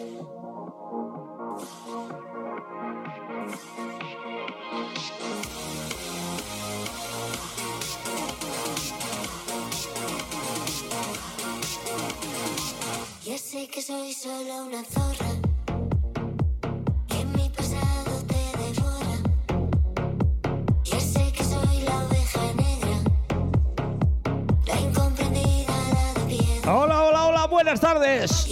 Ya sé que soy solo una zorra. Hola, hola, hola, buenas tardes.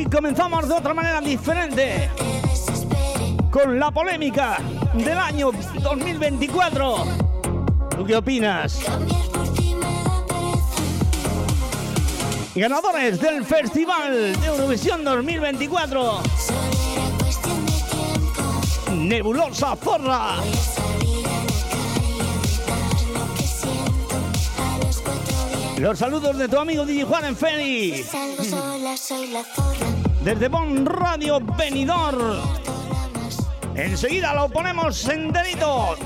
Hoy comenzamos de otra manera diferente con la polémica del año 2024. ¿Tú qué opinas? Ganadores del Festival de Eurovisión 2024. Solo era cuestión de tiempo. Nebulosa Zorra. Los saludos de tu amigo DJ Juan en Feri. Salgo sola, soy la. Desde Bon Radio más. Enseguida lo ponemos enterito.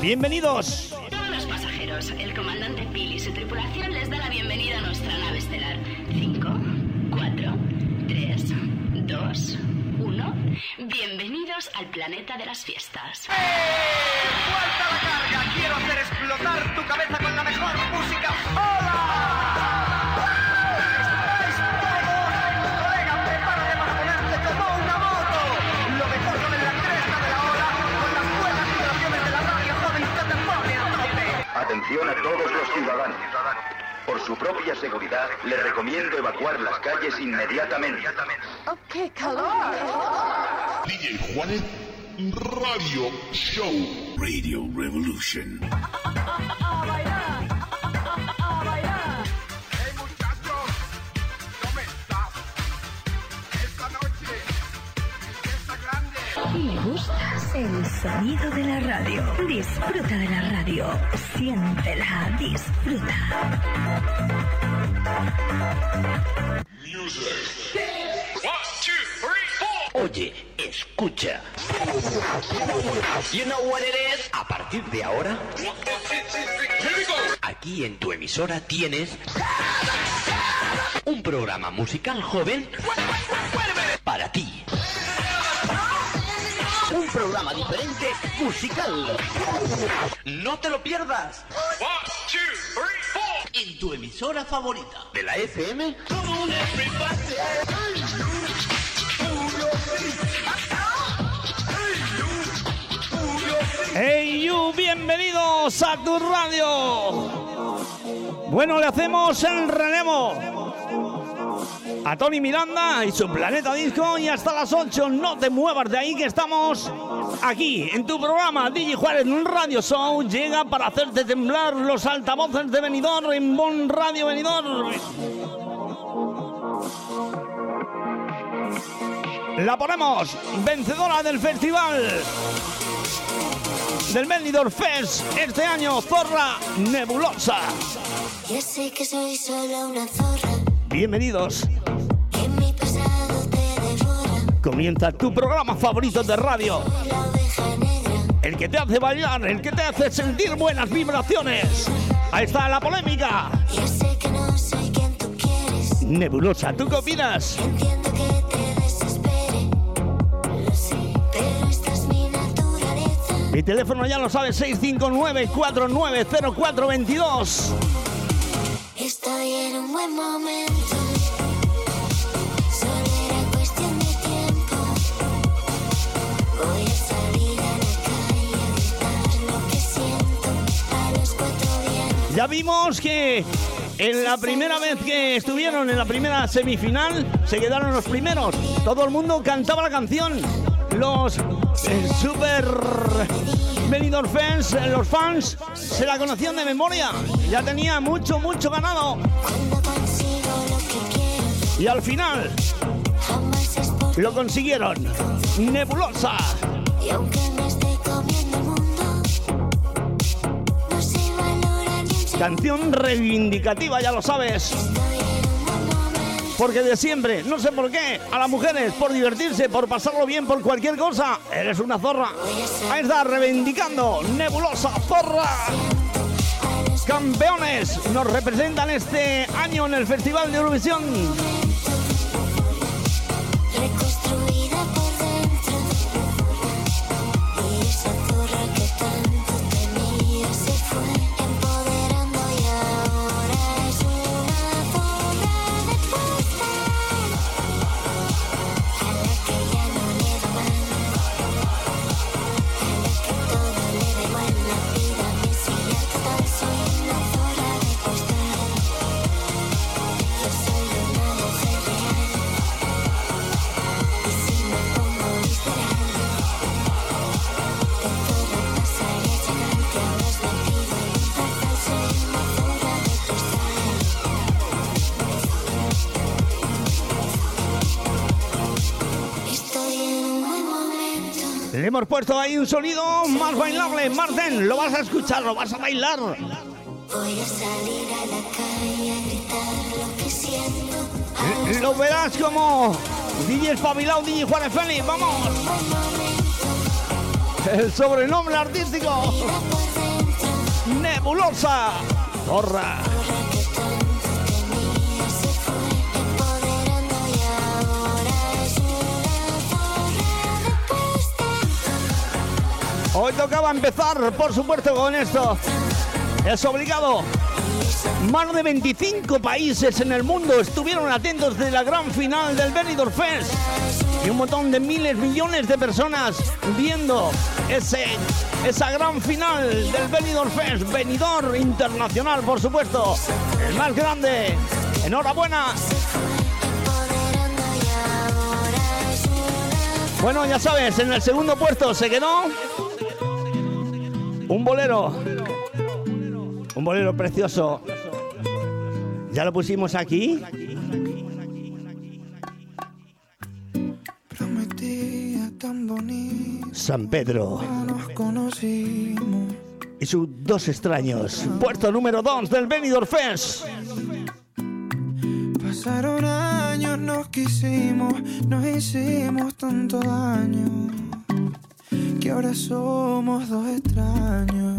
Bienvenidos. Todos los pasajeros, el comandante Phil y su tripulación les da la bienvenida a nuestra nave estelar. 5, 4, 3, 2, 1. Bienvenidos al planeta de las fiestas. ¡Vuelta propia seguridad, le recomiendo evacuar las calles inmediatamente. DJ Juanet Radio Show. Radio Revolution. Hey muchachos, ¿cómo estás? Esta noche, fiesta grande. ¿Le gustas el sonido de la radio? Disfruta de la radio. Siéntela, disfruta. Oye, escucha. You know what it is? A partir de ahora, aquí en tu emisora tienes un programa musical joven para ti. Un programa diferente musical. No te lo pierdas. Tu emisora favorita de la FM. Hey you, bienvenidos a tu radio. Bueno, le hacemos el relevo a Tony Miranda y su Planeta Disco y hasta las 8 no te muevas de ahí que estamos aquí en tu programa DJ Juárez Radio Show llega para hacerte temblar los altavoces de Benidorm en Bon Radio Benidorm. La ponemos vencedora del festival del Benidorm Fest este año, Zorra Nebulosa. Ya sé que soy solo una zorra. Bienvenidos. Comienza tu programa favorito de radio. El que te hace bailar, el que te hace sentir buenas vibraciones. Ahí está la polémica. Nebulosa, ¿tú qué opinas? Mi teléfono ya lo sabes, 659-490422. Estoy en un buen momento. Ya vimos que en la primera vez que estuvieron en la primera semifinal se quedaron los primeros. Todo el mundo cantaba la canción. Los eh, super Benidorm fans, eh, los fans, se la conocían de memoria. Ya tenía mucho, mucho ganado. Y al final lo consiguieron. Nebulosa. Canción reivindicativa, ya lo sabes. Porque de siempre, no sé por qué, a las mujeres, por divertirse, por pasarlo bien, por cualquier cosa, eres una zorra. Ahí está, reivindicando, nebulosa, zorra. Campeones nos representan este año en el Festival de Eurovisión. Hemos puesto ahí un sonido más bailable. Marten, lo vas a escuchar, lo vas a bailar. Voy a salir a la calle a gritar lo que siento. Lo verás como DJ Espabilado, DJ Juárez Félix. ¡Vamos! El sobrenombre artístico. Nebulosa. Zorra. Hoy tocaba empezar, por supuesto, con esto. Es obligado. Más de 25 países en el mundo estuvieron atentos de la gran final del Benidorm Fest. Y un montón de miles, millones de personas viendo ese, esa gran final del Benidorm Fest. Benidorm Internacional, por supuesto. El más grande. Enhorabuena. Bueno, ya sabes, en el segundo puesto se quedó un bolero. Un bolero precioso. Ya lo pusimos aquí. Prometía tan bonito, San Pedro nos conocimos. y sus dos extraños. Puerto número 2 del Benidorm Fest. Pasaron años, nos quisimos, nos hicimos tanto daño. Que ahora somos dos extraños.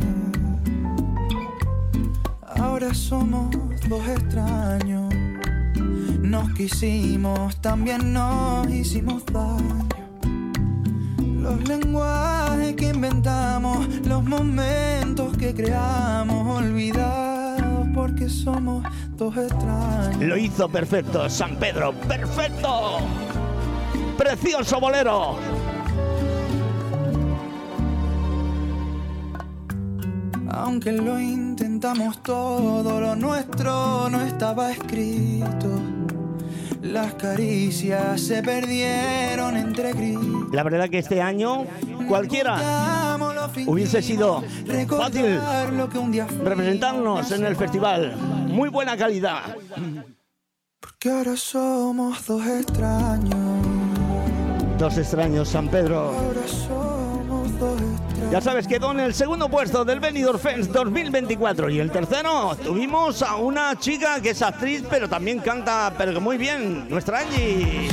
Ahora somos dos extraños. Nos quisimos, también nos hicimos daño. Los lenguajes que inventamos, los momentos que creamos, olvidados porque somos dos extraños. Lo hizo perfecto, San Pedro. ¡Perfecto! ¡Precioso bolero! Aunque lo intentamos todo, lo nuestro no estaba escrito. Las caricias se perdieron entre gritos. La verdad que este año cualquiera hubiese sido fácil representarnos en el festival. Muy buena calidad. Que ahora somos dos extraños. Dos extraños, San Pedro. Ya sabes, quedó en el segundo puesto del Benidorm Fest 2024 y el tercero tuvimos a una chica que es actriz pero también canta muy bien, nuestra Angie.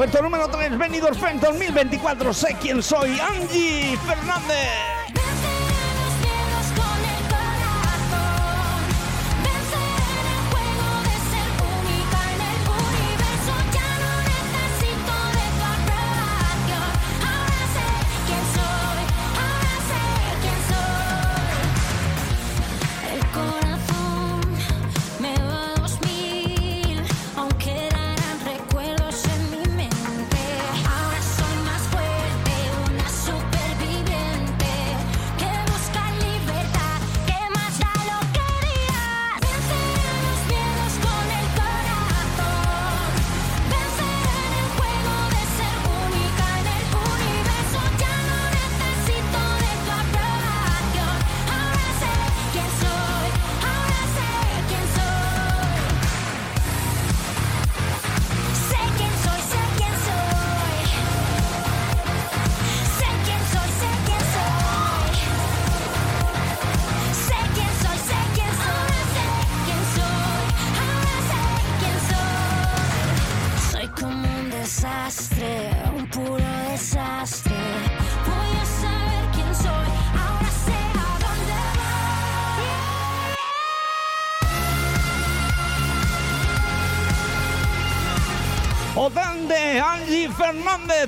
Puerto número 3, Benidorm Fest 2024, sé quién soy, Angie Fernández.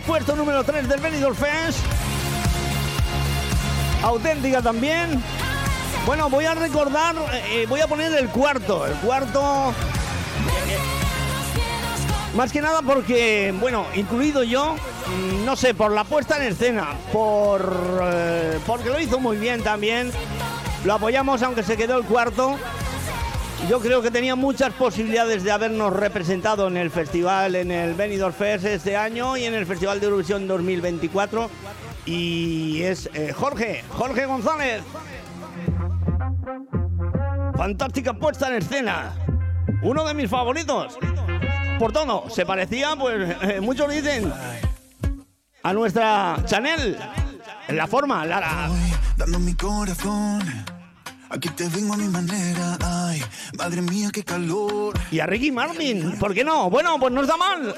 Puesto número 3 del Benidorm Fest. Auténtica también. Bueno, voy a recordar, eh, voy a poner el cuarto. El cuarto Más que nada porque, bueno, incluido yo, mm, no sé, por la puesta en escena, por eh, porque lo hizo muy bien también. Lo apoyamos aunque se quedó el cuarto. Yo creo que tenía muchas posibilidades de habernos representado en el festival, en el Benidorm Fest este año y en el Festival de Eurovisión 2024. Y es eh, Jorge, Jorge González. Fantástica puesta en escena. Uno de mis favoritos. Por todo, se parecía, pues eh, muchos dicen, a nuestra Chanel. En la forma, Lara. Dando mi corazón. Aquí te vengo a mi manera. Ay, madre mía, qué calor. Y a Ricky Martin, ¿por qué no? Bueno, pues no está mal.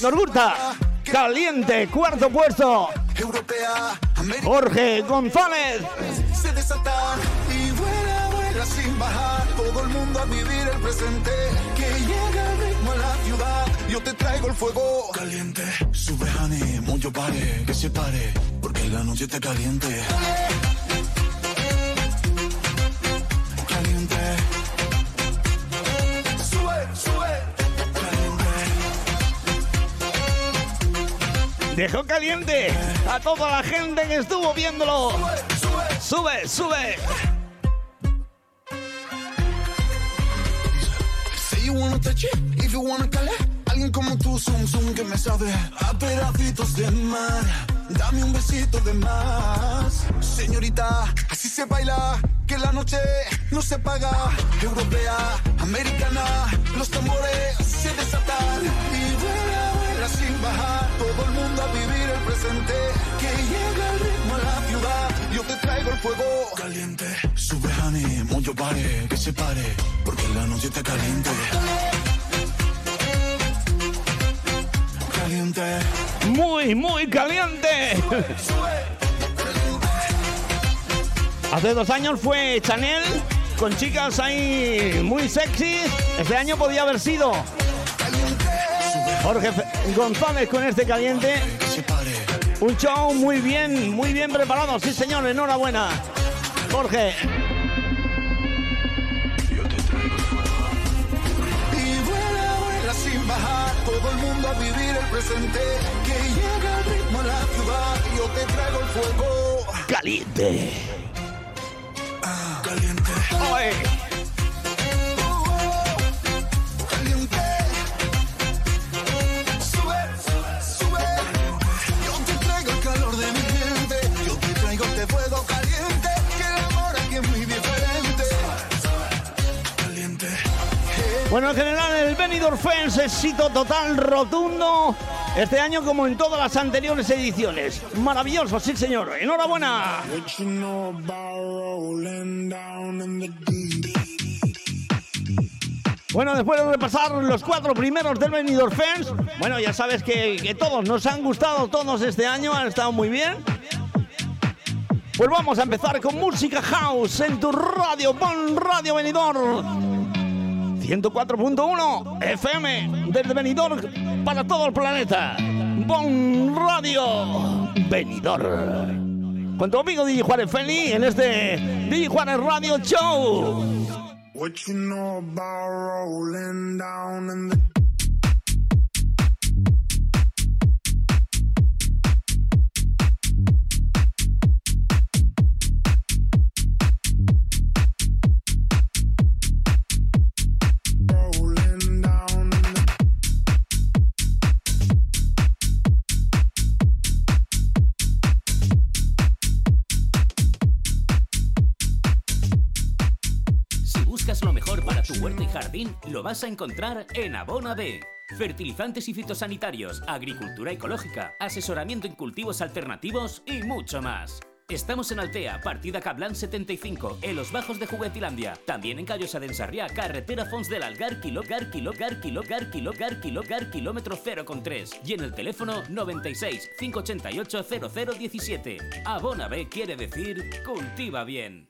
Nos gusta. Caliente, cuarto puesto. Europea, América. Jorge González. Se desatan y vuela, vuela sin bajar. Todo el mundo a vivir el presente. Que llega el ritmo a la ciudad. Yo te traigo el fuego caliente. Sube, honey, mucho pare, que se pare. Porque la noche está. Caliente. Dejó caliente a toda la gente que estuvo viéndolo. Sube, sube. Calar. Alguien como tú, zoom, zoom, que me sabe a pedacitos de mar. Dame un besito de más. Señorita, así se baila, que la noche no se paga. Europea, americana, los tambores se desatan. Sin bajar. Todo el mundo a vivir el presente. Que llega el ritmo a la ciudad. Yo te traigo el fuego caliente. Sube, honey, mucho pare, que se pare. Porque la noche está caliente. Caliente. Muy, muy caliente. Hace dos años fue Chanel con chicas ahí muy sexy. Este año podía haber sido Jorge Fe- González con este caliente. Un show muy bien, muy bien preparado. Sí, señor, enhorabuena. Jorge. Y vuela, vuela sin bajar. Todo el mundo a vivir el presente. Que llega el ritmo a la ciudad. Yo te traigo el fuego. Caliente. Caliente. Oye. Bueno, en general el Benidorm Fest éxito total, rotundo. Este año como en todas las anteriores ediciones. Maravilloso, sí señor. Enhorabuena. Bueno, después de repasar los cuatro primeros del Benidorm Fest, bueno, ya sabes que, que todos nos han gustado, todos este año han estado muy bien. Pues vamos a empezar con música house en tu radio, Bon Radio Benidorm. 104.1 FM desde Benidorm para todo el planeta. Bon Radio Benidorm. Con tu amigo DJ Juárez Feli en este DJ Juárez Radio Show. What you know about rolling down in the lo vas a encontrar en Abona B. Fertilizantes y fitosanitarios, agricultura ecológica, asesoramiento en cultivos alternativos y mucho más. Estamos en Altea, partida Cablan 75, en los bajos de Juguetilandia. También en Callosa de Ensarriá, carretera Fons del Algar, kilogar, kilogar, kilogar, kilogar, kilogar, kilómetro 0,3. Y en el teléfono 96 588 0017. Abona B quiere decir cultiva bien.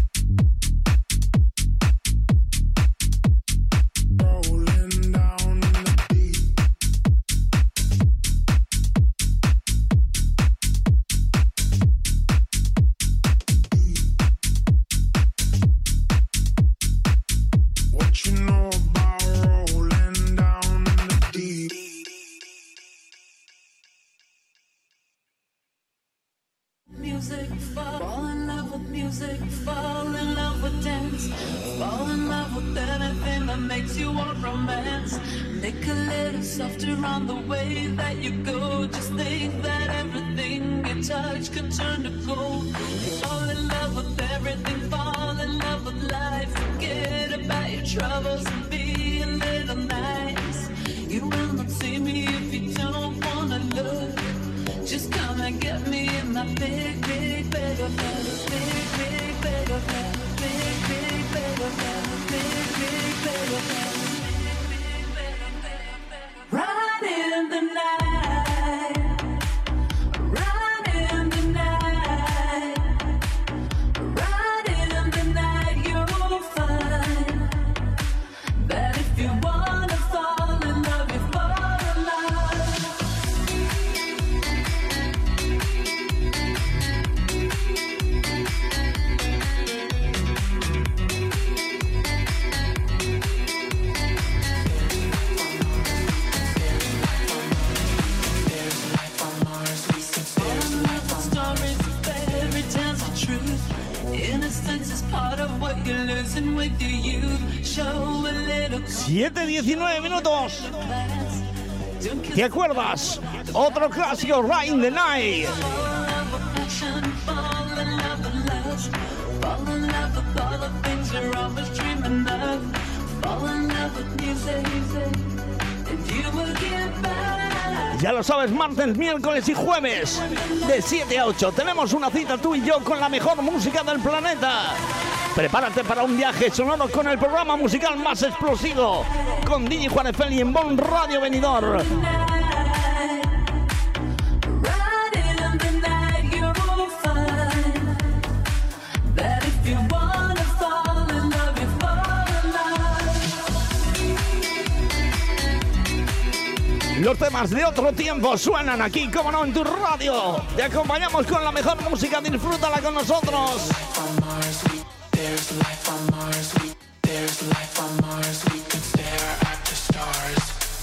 Troubles and a little nice. You will not see me if you don't wanna look. Just come and get me in my big, 7-19 minutos. ¿Te acuerdas? Otro clásico, Right in the Night. Ya lo sabes, martes, miércoles y jueves, de 7 a 8. Tenemos una cita tú y yo con la mejor música del planeta. Prepárate para un viaje sonoro con el programa musical más explosivo, con DJ Juan Efeli en Bon Radio Venidor. Los temas de otro tiempo suenan aquí, como no, en tu radio. Te acompañamos con la mejor música, disfrútala con nosotros.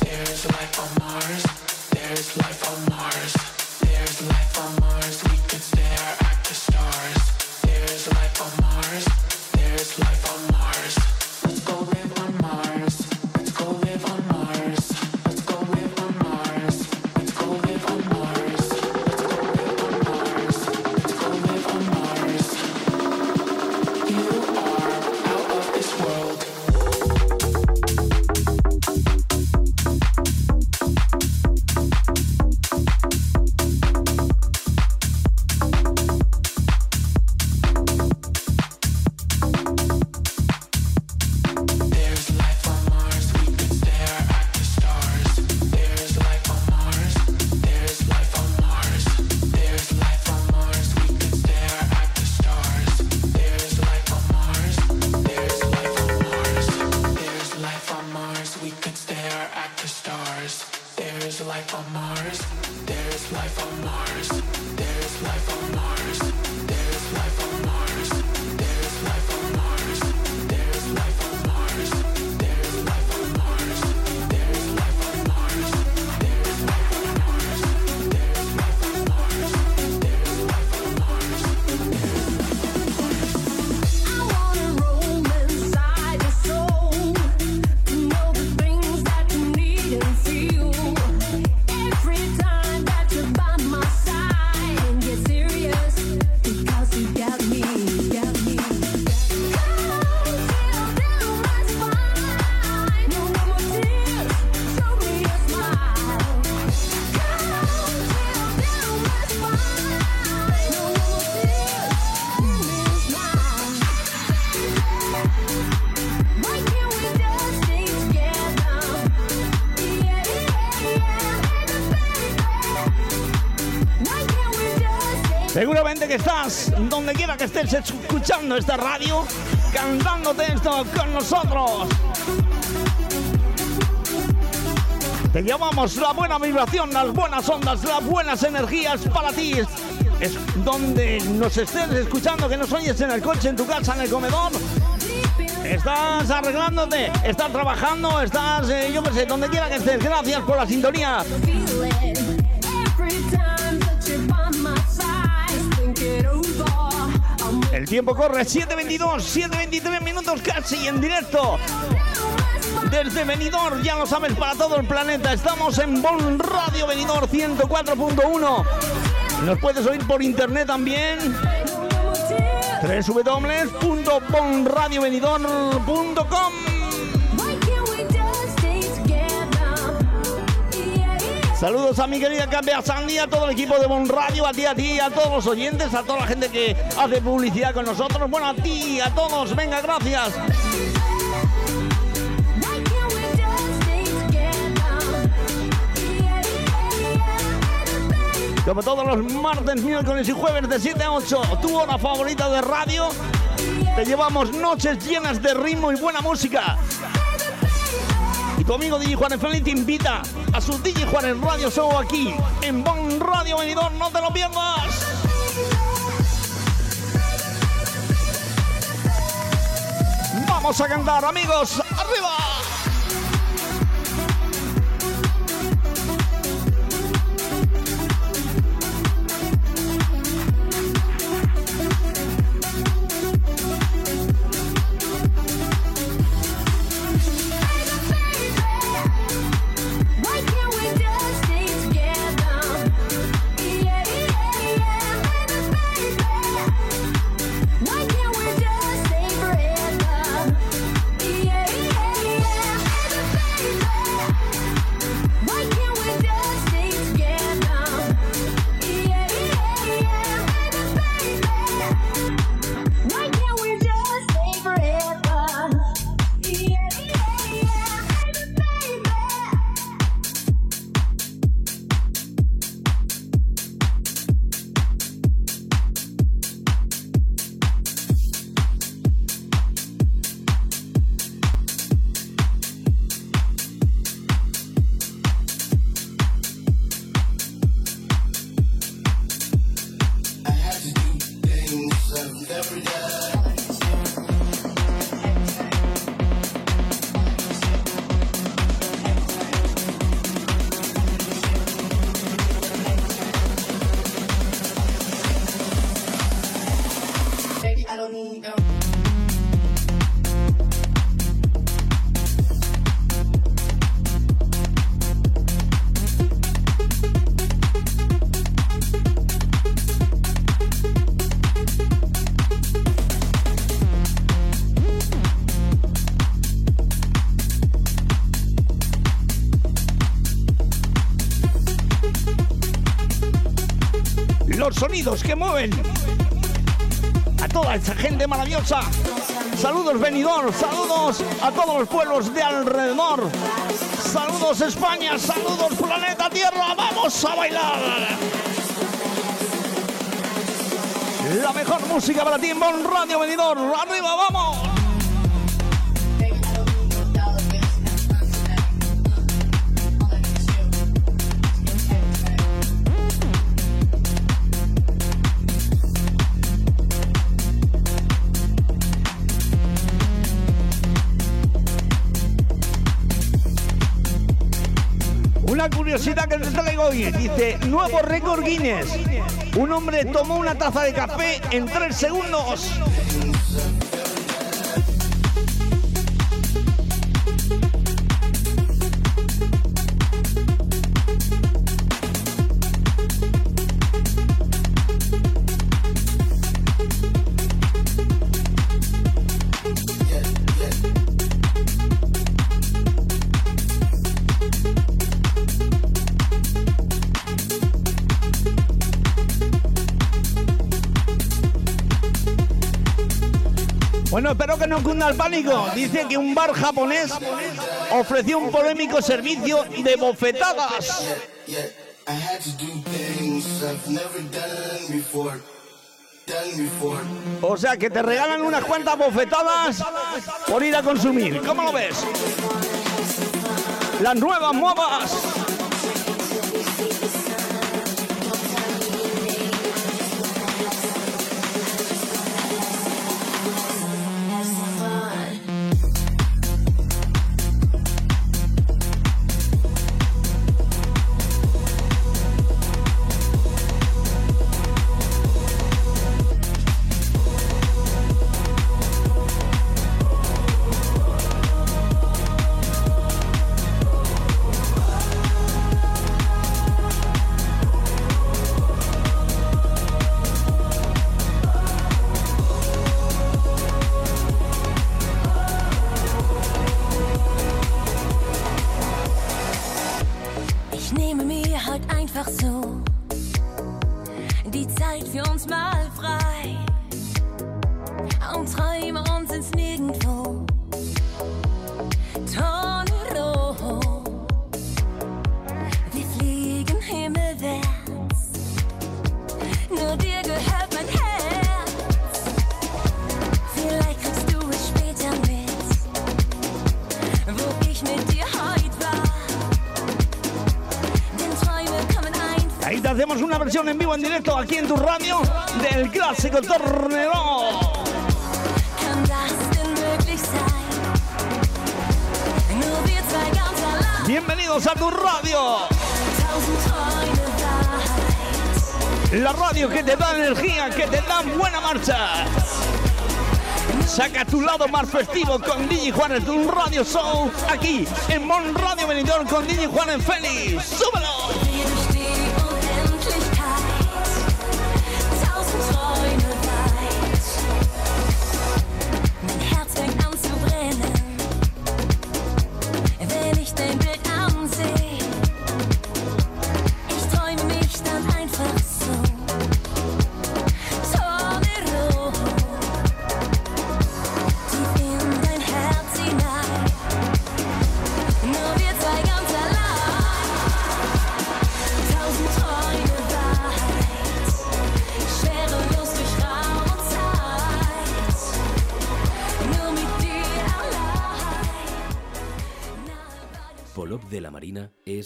There's life on Mars. Que estés escuchando esta radio, cantándote esto con nosotros. Te llamamos la buena vibración, las buenas ondas, las buenas energías para ti. Es donde nos estés escuchando, que nos oyes en el coche, en tu casa, en el comedor. Estás arreglándote, estás trabajando, estás, eh, yo qué sé, donde quiera que estés. Gracias por la sintonía. Tiempo corre, 7.22, 7.23 minutos casi en directo. Desde Benidorm, ya lo sabes, para todo el planeta. Estamos en Bon Radio Benidorm 104.1. Nos puedes oír por internet también. www.bonradiobenidorm.com Saludos a mi querida Campea Sandy, a todo el equipo de Bon Radio, a ti, a ti, a todos los oyentes, a toda la gente que hace publicidad con nosotros. Bueno, a ti, a todos, venga, gracias. Como todos los martes, miércoles y jueves de 7 a 8, tu hora favorita de radio. Te llevamos noches llenas de ritmo y buena música. Y tu amigo DJ Juan Feliz te invita a su DJ Juan Radio Show aquí en Bon Radio Benidorm. No te lo pierdas. Vamos a cantar, amigos. ¡Arriba! Que mueven a toda esa gente maravillosa. Saludos Benidorm, saludos a todos los pueblos de alrededor. Saludos España, saludos planeta Tierra. Vamos a bailar. La mejor música para ti en Bon Radio Benidorm. Curiosidad que te traigo hoy. Dice, nuevo récord Guinness. Un hombre tomó una taza de café en tres segundos. Bueno, espero que no cunda el pánico. Dice que un bar japonés ofreció un polémico servicio de bofetadas. O sea, que te regalan unas cuantas bofetadas por ir a consumir. ¿Cómo lo ves? Las nuevas modas. Hacemos una versión en vivo, en directo, aquí en tu radio, del clásico torneo. Bienvenidos a tu radio. La radio que te da energía, que te da buena marcha. Saca tu lado más festivo con DJ Juanes, tu radio show aquí en Mon Radio Benidorm con DJ Juanes Félix. ¡Súbelo!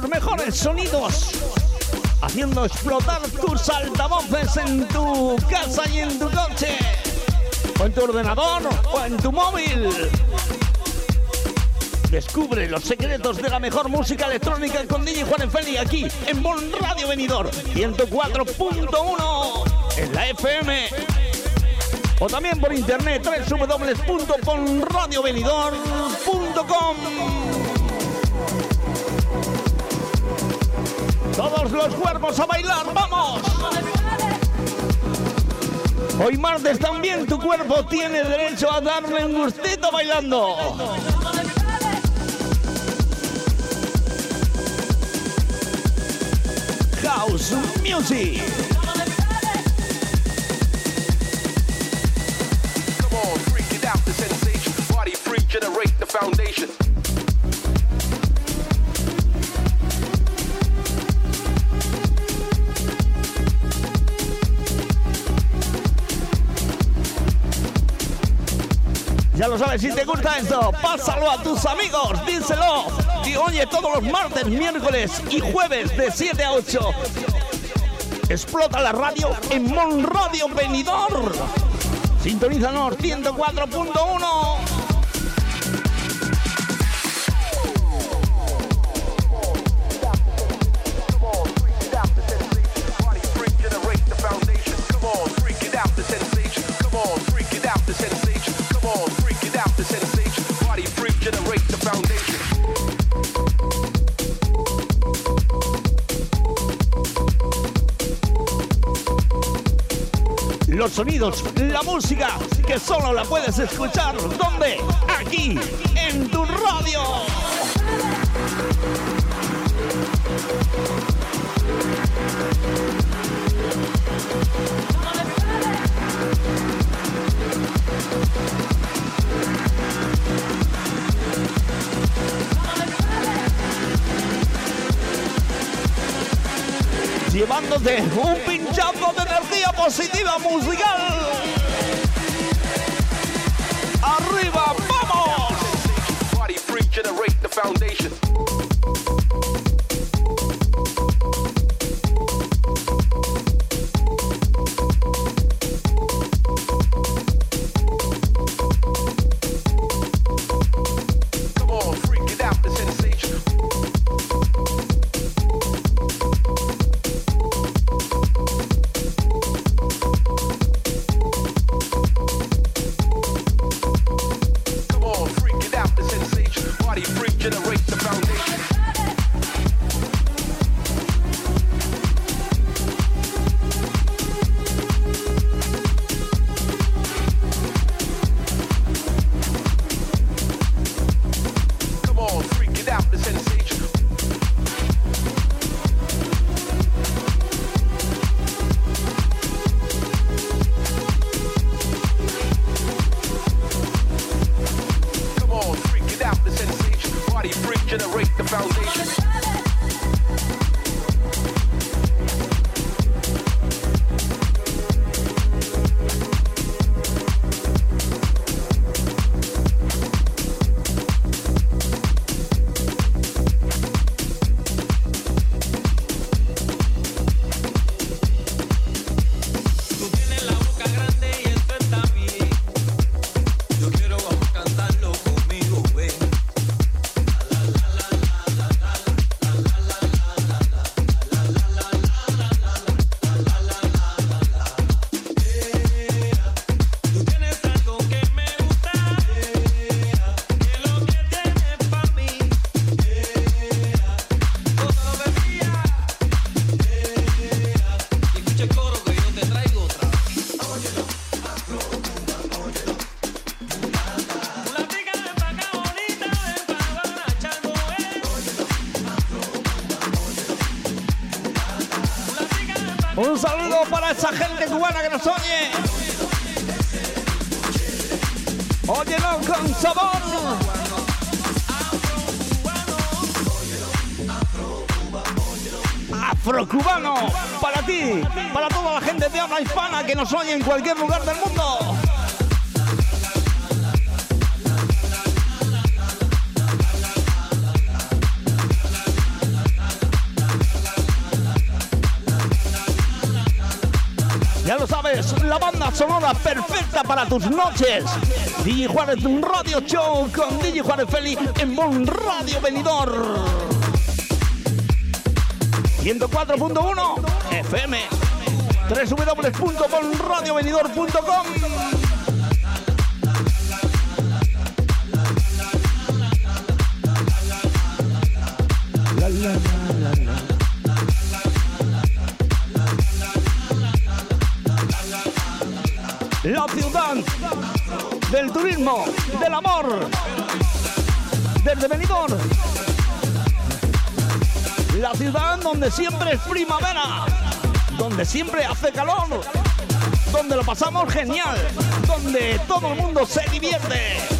Los mejores sonidos haciendo explotar tus altavoces en tu casa y en tu coche, o en tu ordenador o en tu móvil. Descubre los secretos de la mejor música electrónica con DJ Juan Feli aquí en Bon Radio Venidor 104.1 en la FM o también por internet www.bonradiovenidor.com Todos los cuerpos a bailar, vamos. Hoy martes también tu cuerpo tiene derecho a darle un gustito bailando. House Music. Lo sabes, si te gusta esto, pásalo a tus amigos, díselo. Y oye, todos los martes, miércoles y jueves de 7 a 8. Explota la radio en Mon Radio Venidor. Sintonízanos 104.1. sonidos, la música, que solo la puedes escuchar. ¿Dónde? Aquí, en tu radio. Llevándote un pinchazo de energía positiva musical. ¡Arriba, vamos! La banda sonora perfecta para tus noches. DJ Juárez Radio Show con DJ Juárez Feli en Bon Radio Venidor. 104.1 FM www.bonradiovenidor.com del turismo, del amor, desde Benidorm. La ciudad donde siempre es primavera, donde siempre hace calor, donde lo pasamos genial, donde todo el mundo se divierte.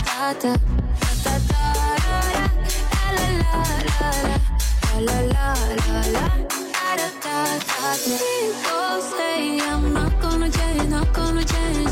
Da da da. La la la la la. La la la la la. People say I'm not gonna change, not gonna change.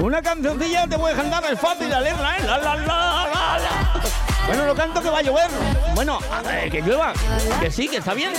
Una cancioncilla te puede cantar, es fácil la letra, ¿eh? La, la, la, la. Bueno, lo canto que va a llover. Bueno, a ver, que llueva. Que sí, que está bien.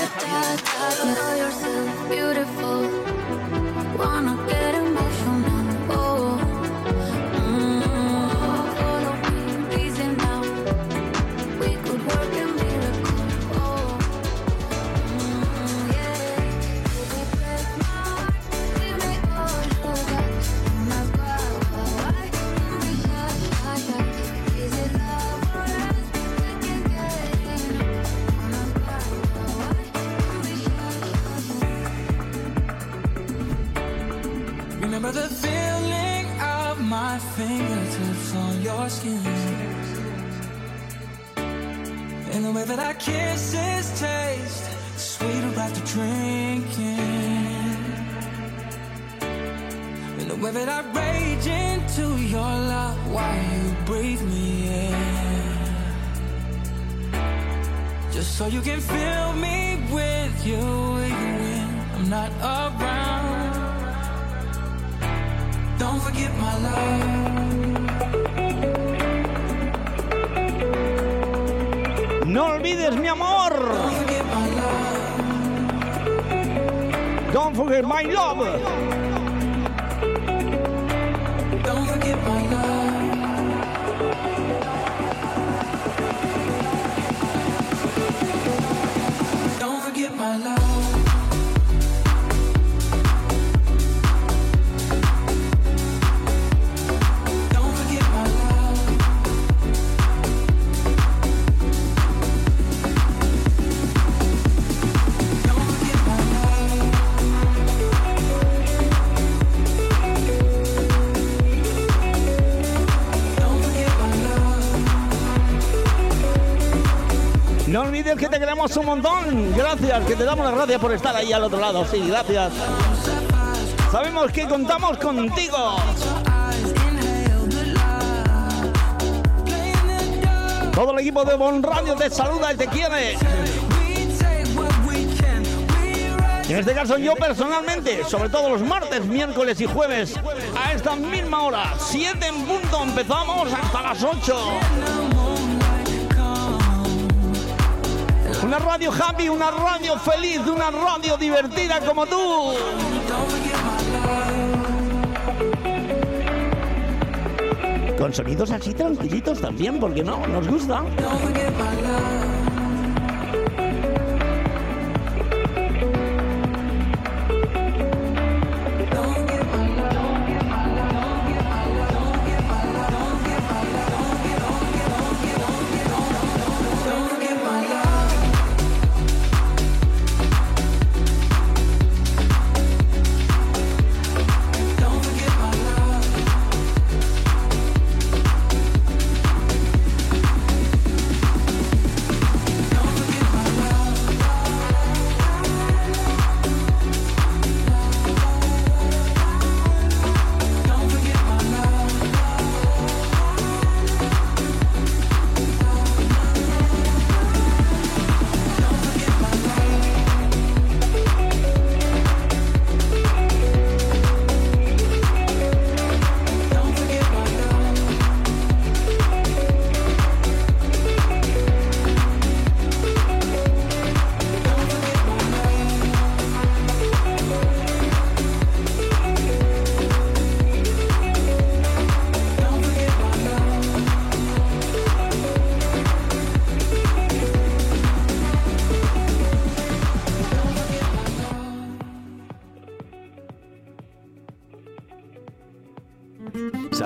So you can fill me with you even when I'm not around. Don't forget my love. No olvides mi amor. Don't forget my love. Un montón. Gracias, que te damos las gracias por estar ahí al otro lado. Sí, gracias. Sabemos que contamos contigo. Todo el equipo de Bon Radio te saluda y te quiere. En este caso yo personalmente, sobre todo los martes, miércoles y jueves, a esta misma hora, 7 en punto, empezamos hasta las 8. Una radio happy, una radio feliz, una radio divertida como tú. Con sonidos así tranquilitos también, porque no, nos gusta.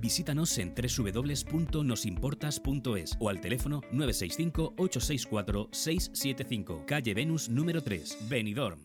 Visítanos en www.nosimportas.es o al teléfono 965-864-675, calle Venus número 3, Benidorm.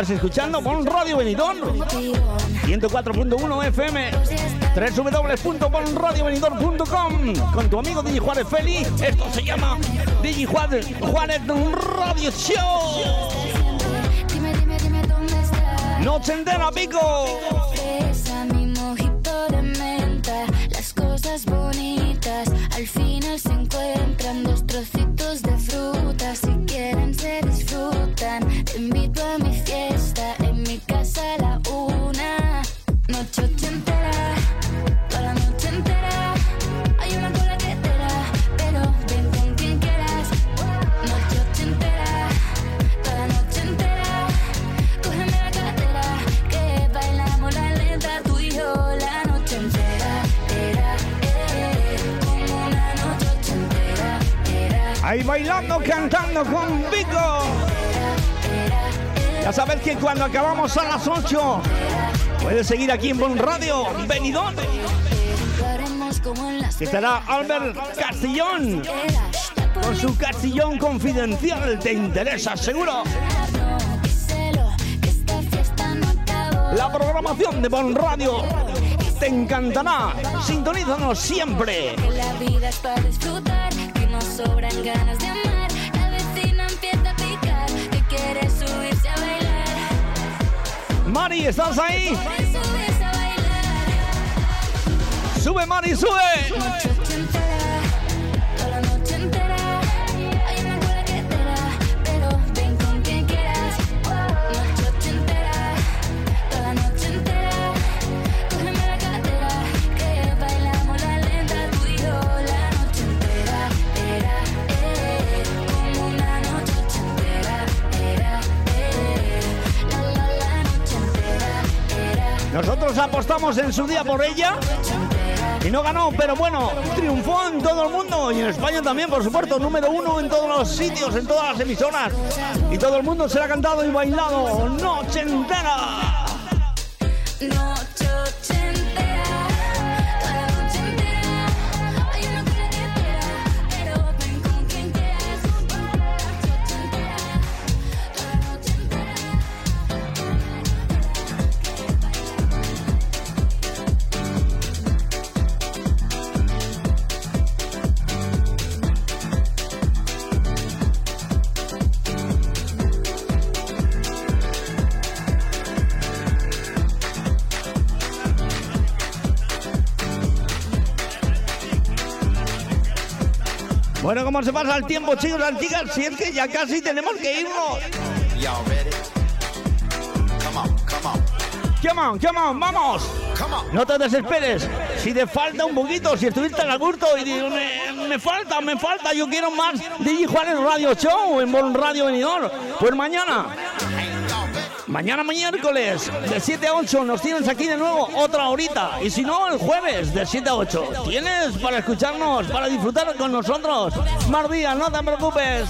Estás escuchando Bon Radio Benidorm 104.1 FM www.bonradiobenidorm.com con tu amigo Digi Juárez Feli. Esto se llama Digi Juárez, Juárez Radio Show. Noche entera, pico. Las cosas bonitas al final se encuentran dos trocitos de fruta. Acabamos a las 8 puedes seguir aquí en Bon Radio que estará Albert Castillón con su Castillón confidencial. ¿Te interesa? Seguro. La programación de Bon Radio te encantará. Sintonízanos siempre. La vida es para disfrutar, que nos sobran ganas de Mari, ¿estás ahí? Sube, Mari, sube. Apostamos en su día por ella y no ganó, pero bueno, triunfó en todo el mundo y en España también, por supuesto, número uno en todos los sitios, en todas las emisoras. Y todo el mundo se la ha cantado y bailado noche entera. Noche ochentera, Bueno, ¿cómo se pasa el tiempo, chicos, chicas? Si es que ya casi tenemos que irnos. Y'all ready? Come on, come on. Come on, come on, vamos. No te desesperes. Si te falta un poquito, si estuviste en el gusto y dices, me, me falta, me falta, yo quiero más DJ Juárez Radio Show en Bon Radio Venidor. Pues mañana, mañana miércoles, de 7 a 8, nos tienes aquí de nuevo otra horita. Y si no, el jueves, de 7 a 8. Tienes para escucharnos, para disfrutar con nosotros. Más días, no te preocupes.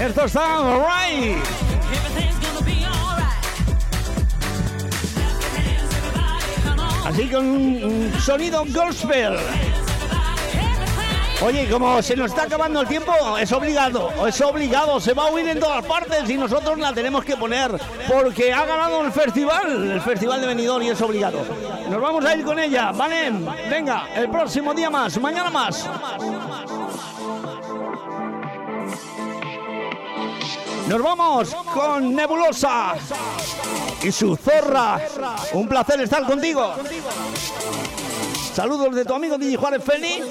Esto está alright. Así con un sonido gospel. Oye, como se nos está acabando el tiempo, es obligado, es obligado, se va a oír en todas partes y nosotros la tenemos que poner porque ha ganado el festival, el festival de Benidorm y es obligado. Nos vamos a ir con ella, ¿vale? Venga, el próximo día más, mañana más. Nos vamos con Nebulosa y su zorra. Un placer estar contigo. Saludos de tu amigo Digi Juárez Feli.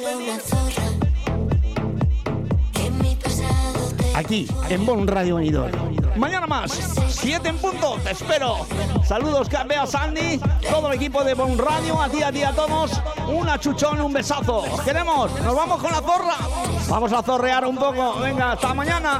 Aquí, en Bon Radio Unidor. Mañana más, 7 en punto, te espero. Saludos, a Sandy, todo el equipo de Bon Radio, a ti, a ti, a todos. Un achuchón, un besazo. Queremos, nos vamos con la zorra. Vamos a zorrear un poco. Venga, hasta mañana.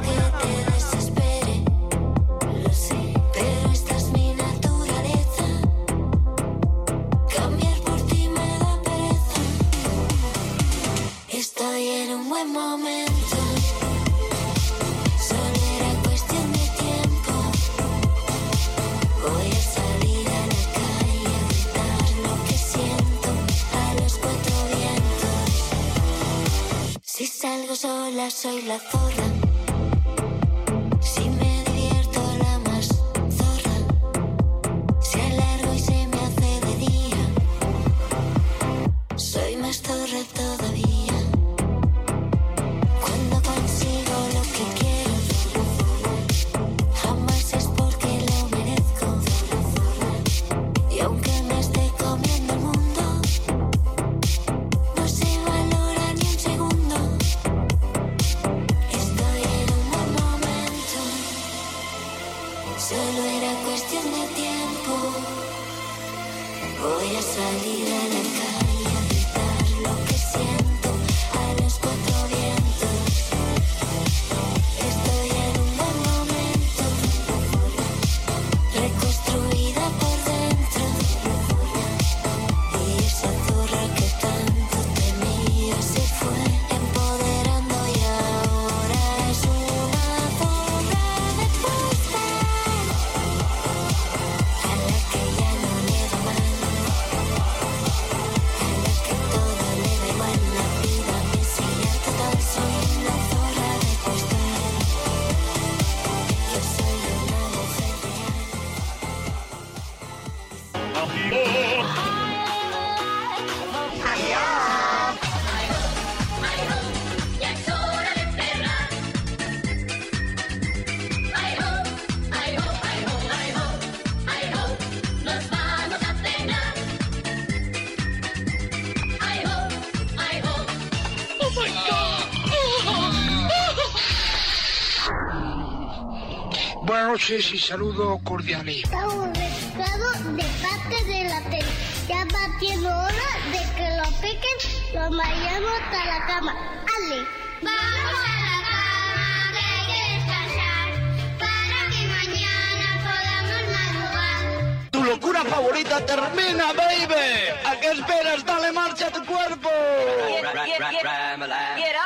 buen momento. Solo era cuestión de tiempo. Voy a salir a la calle a gritar lo que siento a los cuatro vientos. Si salgo sola, soy la zorra. noches y saludo cordiales. Estamos de parte de la tele. Ya va siendo hora de que lo piquen, lo mayamos hasta la cama. ¡Ale! ¡Vamos a la cama! Que hay que descansar para que mañana podamos madrugar. ¡Tu locura favorita termina, baby! ¿A qué esperas? ¡Dale marcha a tu cuerpo! Get,